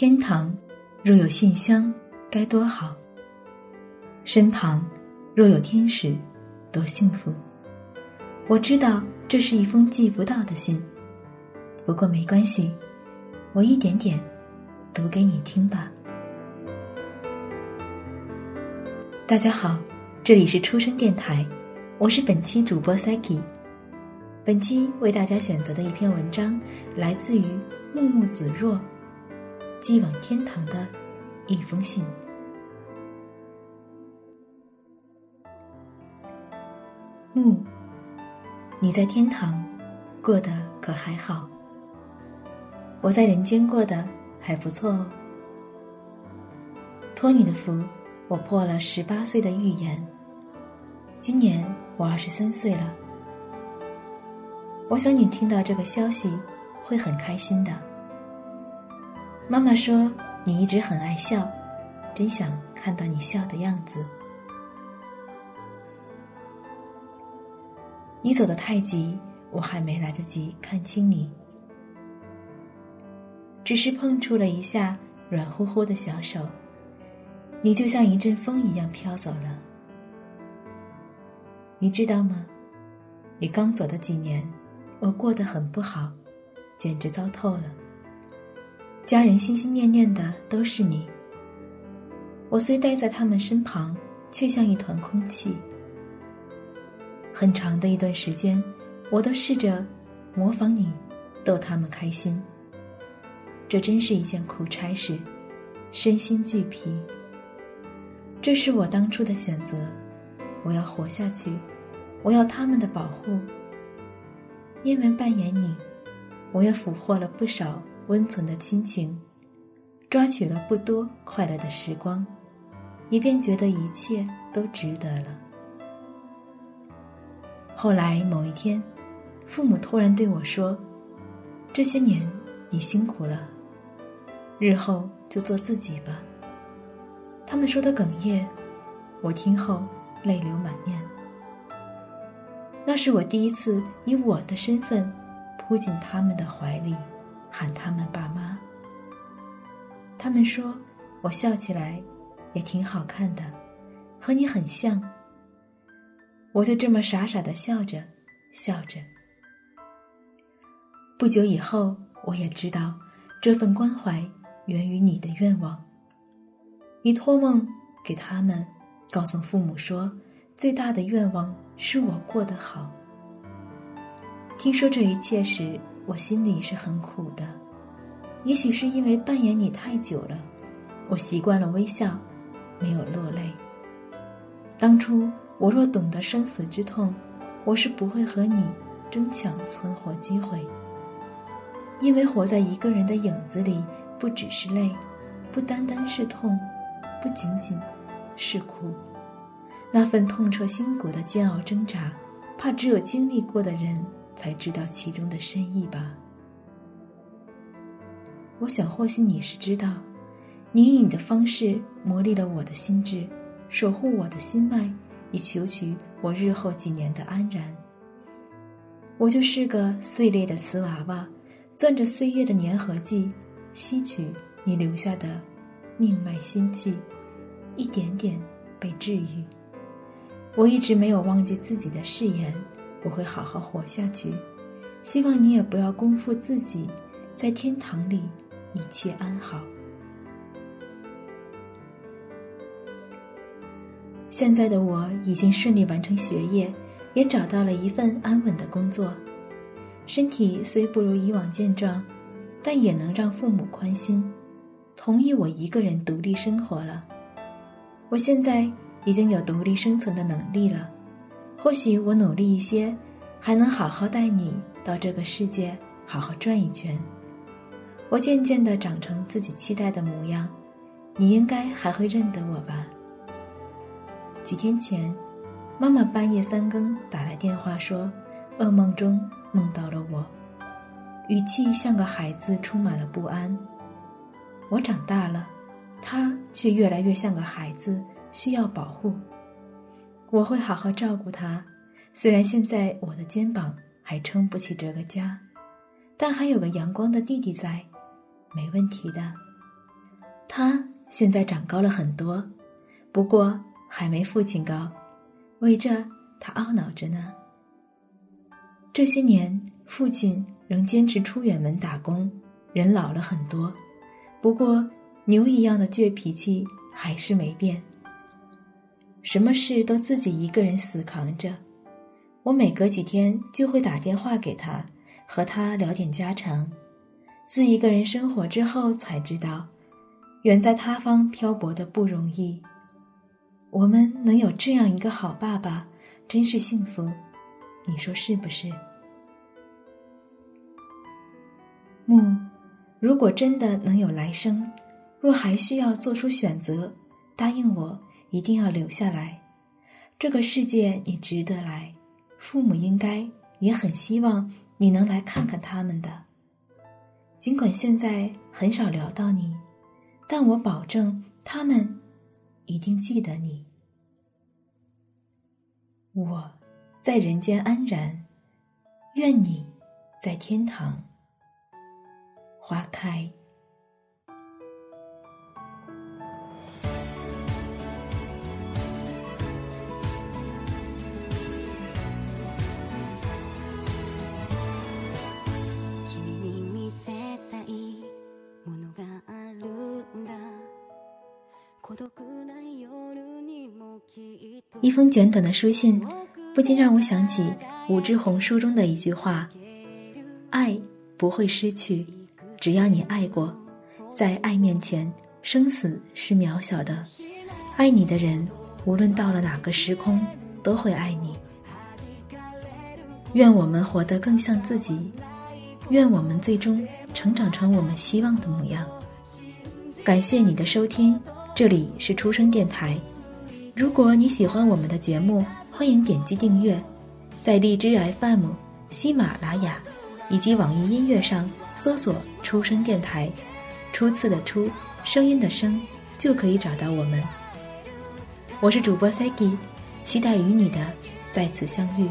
天堂若有信箱，该多好。身旁若有天使，多幸福。我知道这是一封寄不到的信，不过没关系，我一点点读给你听吧。大家好，这里是初声电台，我是本期主播 Saki。本期为大家选择的一篇文章，来自于木木子若，寄往天堂的一封信。木，你在天堂过得可还好？我在人间过得还不错哦。托你的福。我破了十八岁的预言。今年我二十三岁了。我想你听到这个消息会很开心的。妈妈说你一直很爱笑，真想看到你笑的样子。你走得太急，我还没来得及看清你，只是碰触了一下软乎乎的小手。你就像一阵风一样飘走了，你知道吗？你刚走的几年，我过得很不好，简直糟透了。家人心心念念的都是你，我虽待在他们身旁，却像一团空气。很长的一段时间，我都试着模仿你，逗他们开心。这真是一件苦差事，身心俱疲。这是我当初的选择，我要活下去，我要他们的保护。因为扮演你，我也俘获了不少温存的亲情，抓取了不多快乐的时光，也便觉得一切都值得了。后来某一天，父母突然对我说：“这些年你辛苦了，日后就做自己吧。”他们说的哽咽，我听后泪流满面。那是我第一次以我的身份扑进他们的怀里，喊他们爸妈。他们说我笑起来也挺好看的，和你很像。我就这么傻傻的笑着，笑着。不久以后，我也知道这份关怀源于你的愿望。你托梦给他们，告诉父母说，最大的愿望是我过得好。听说这一切时，我心里是很苦的。也许是因为扮演你太久了，我习惯了微笑，没有落泪。当初我若懂得生死之痛，我是不会和你争抢存活机会。因为活在一个人的影子里，不只是累，不单单是痛。不仅仅是苦，那份痛彻心骨的煎熬挣扎，怕只有经历过的人才知道其中的深意吧。我想，或许你是知道，你以你的方式磨砺了我的心智，守护我的心脉，以求取我日后几年的安然。我就是个碎裂的瓷娃娃，攥着岁月的粘合剂，吸取你留下的。命脉心气，一点点被治愈。我一直没有忘记自己的誓言，我会好好活下去。希望你也不要辜负自己，在天堂里一切安好。现在的我已经顺利完成学业，也找到了一份安稳的工作，身体虽不如以往健壮，但也能让父母宽心。同意我一个人独立生活了，我现在已经有独立生存的能力了。或许我努力一些，还能好好带你到这个世界好好转一圈。我渐渐的长成自己期待的模样，你应该还会认得我吧？几天前，妈妈半夜三更打来电话说，噩梦中梦到了我，语气像个孩子，充满了不安。我长大了，他却越来越像个孩子，需要保护。我会好好照顾他。虽然现在我的肩膀还撑不起这个家，但还有个阳光的弟弟在，没问题的。他现在长高了很多，不过还没父亲高，为这他懊恼着呢。这些年，父亲仍坚持出远门打工，人老了很多，不过牛一样的倔脾气还是没变。什么事都自己一个人死扛着，我每隔几天就会打电话给他，和他聊点家常。自一个人生活之后，才知道，远在他方漂泊的不容易。我们能有这样一个好爸爸，真是幸福，你说是不是？木，如果真的能有来生，若还需要做出选择，答应我。一定要留下来，这个世界你值得来，父母应该也很希望你能来看看他们的。尽管现在很少聊到你，但我保证他们一定记得你。我在人间安然，愿你在天堂。花开。一封简短的书信，不禁让我想起武志红书中的一句话：“爱不会失去，只要你爱过，在爱面前，生死是渺小的。爱你的人，无论到了哪个时空，都会爱你。愿我们活得更像自己，愿我们最终成长成我们希望的模样。”感谢你的收听，这里是出生电台。如果你喜欢我们的节目，欢迎点击订阅，在荔枝 FM、喜马拉雅以及网易音乐上搜索“出生电台”，初次的初，声音的声，就可以找到我们。我是主播 Sagi，期待与你的再次相遇。